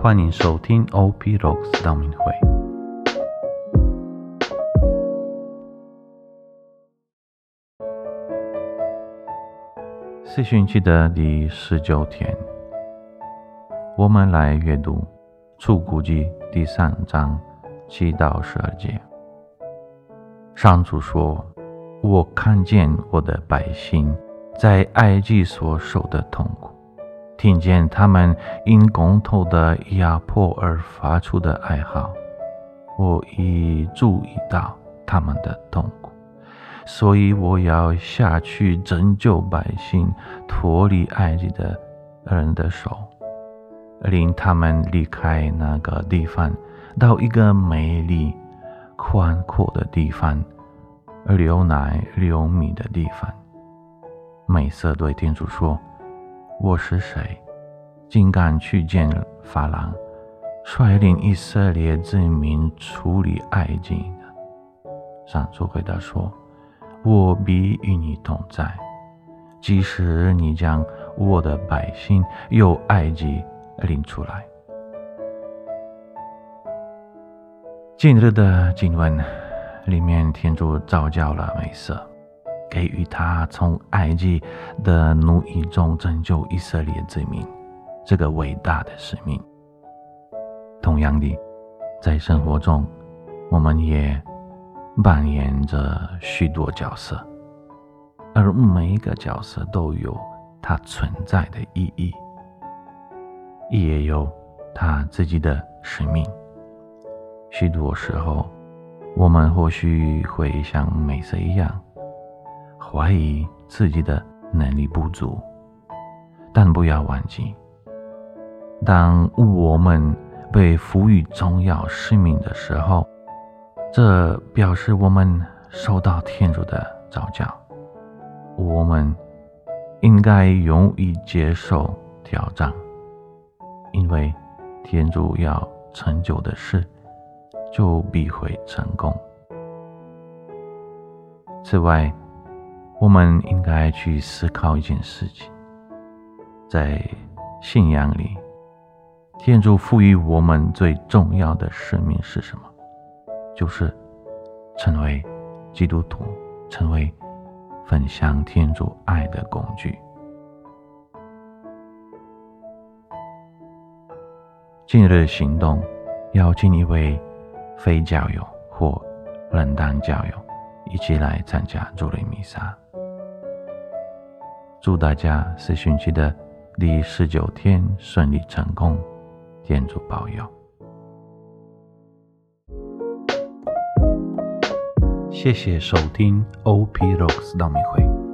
欢迎收听 OP Rocks 道明会。四旬期的第十九天，我们来阅读《出谷记》第三章七到十二节。上主说：“我看见我的百姓在埃及所受的痛苦，听见他们因公头的压迫而发出的哀嚎，我已注意到他们的痛苦。”所以我要下去拯救百姓，脱离埃及的人的手，令他们离开那个地方，到一个美丽、宽阔的地方，流奶流米的地方。美色对天主说：“我是谁，竟敢去见法郎，率领以色列之民处理埃及呢？”上主回答说。我必与你同在，即使你将我的百姓由埃及领出来。今日的经文里面，天主召叫了美色，给予他从埃及的奴役中拯救以色列之民这个伟大的使命。同样的，在生活中，我们也。扮演着许多角色，而每一个角色都有它存在的意义，也有他自己的使命。许多时候，我们或许会像美色一样，怀疑自己的能力不足，但不要忘记，当我们被赋予重要使命的时候。这表示我们受到天主的召教，我们应该勇于接受挑战，因为天主要成就的事，就必会成功。此外，我们应该去思考一件事情：在信仰里，天主赋予我们最重要的使命是什么？就是成为基督徒，成为分享天主爱的工具。今日行动，邀请一位非教友或冷淡教友一起来参加主日弥撒。祝大家四旬期的第十九天顺利成功，天主保佑。谢谢收听 OP Rocks 道明会。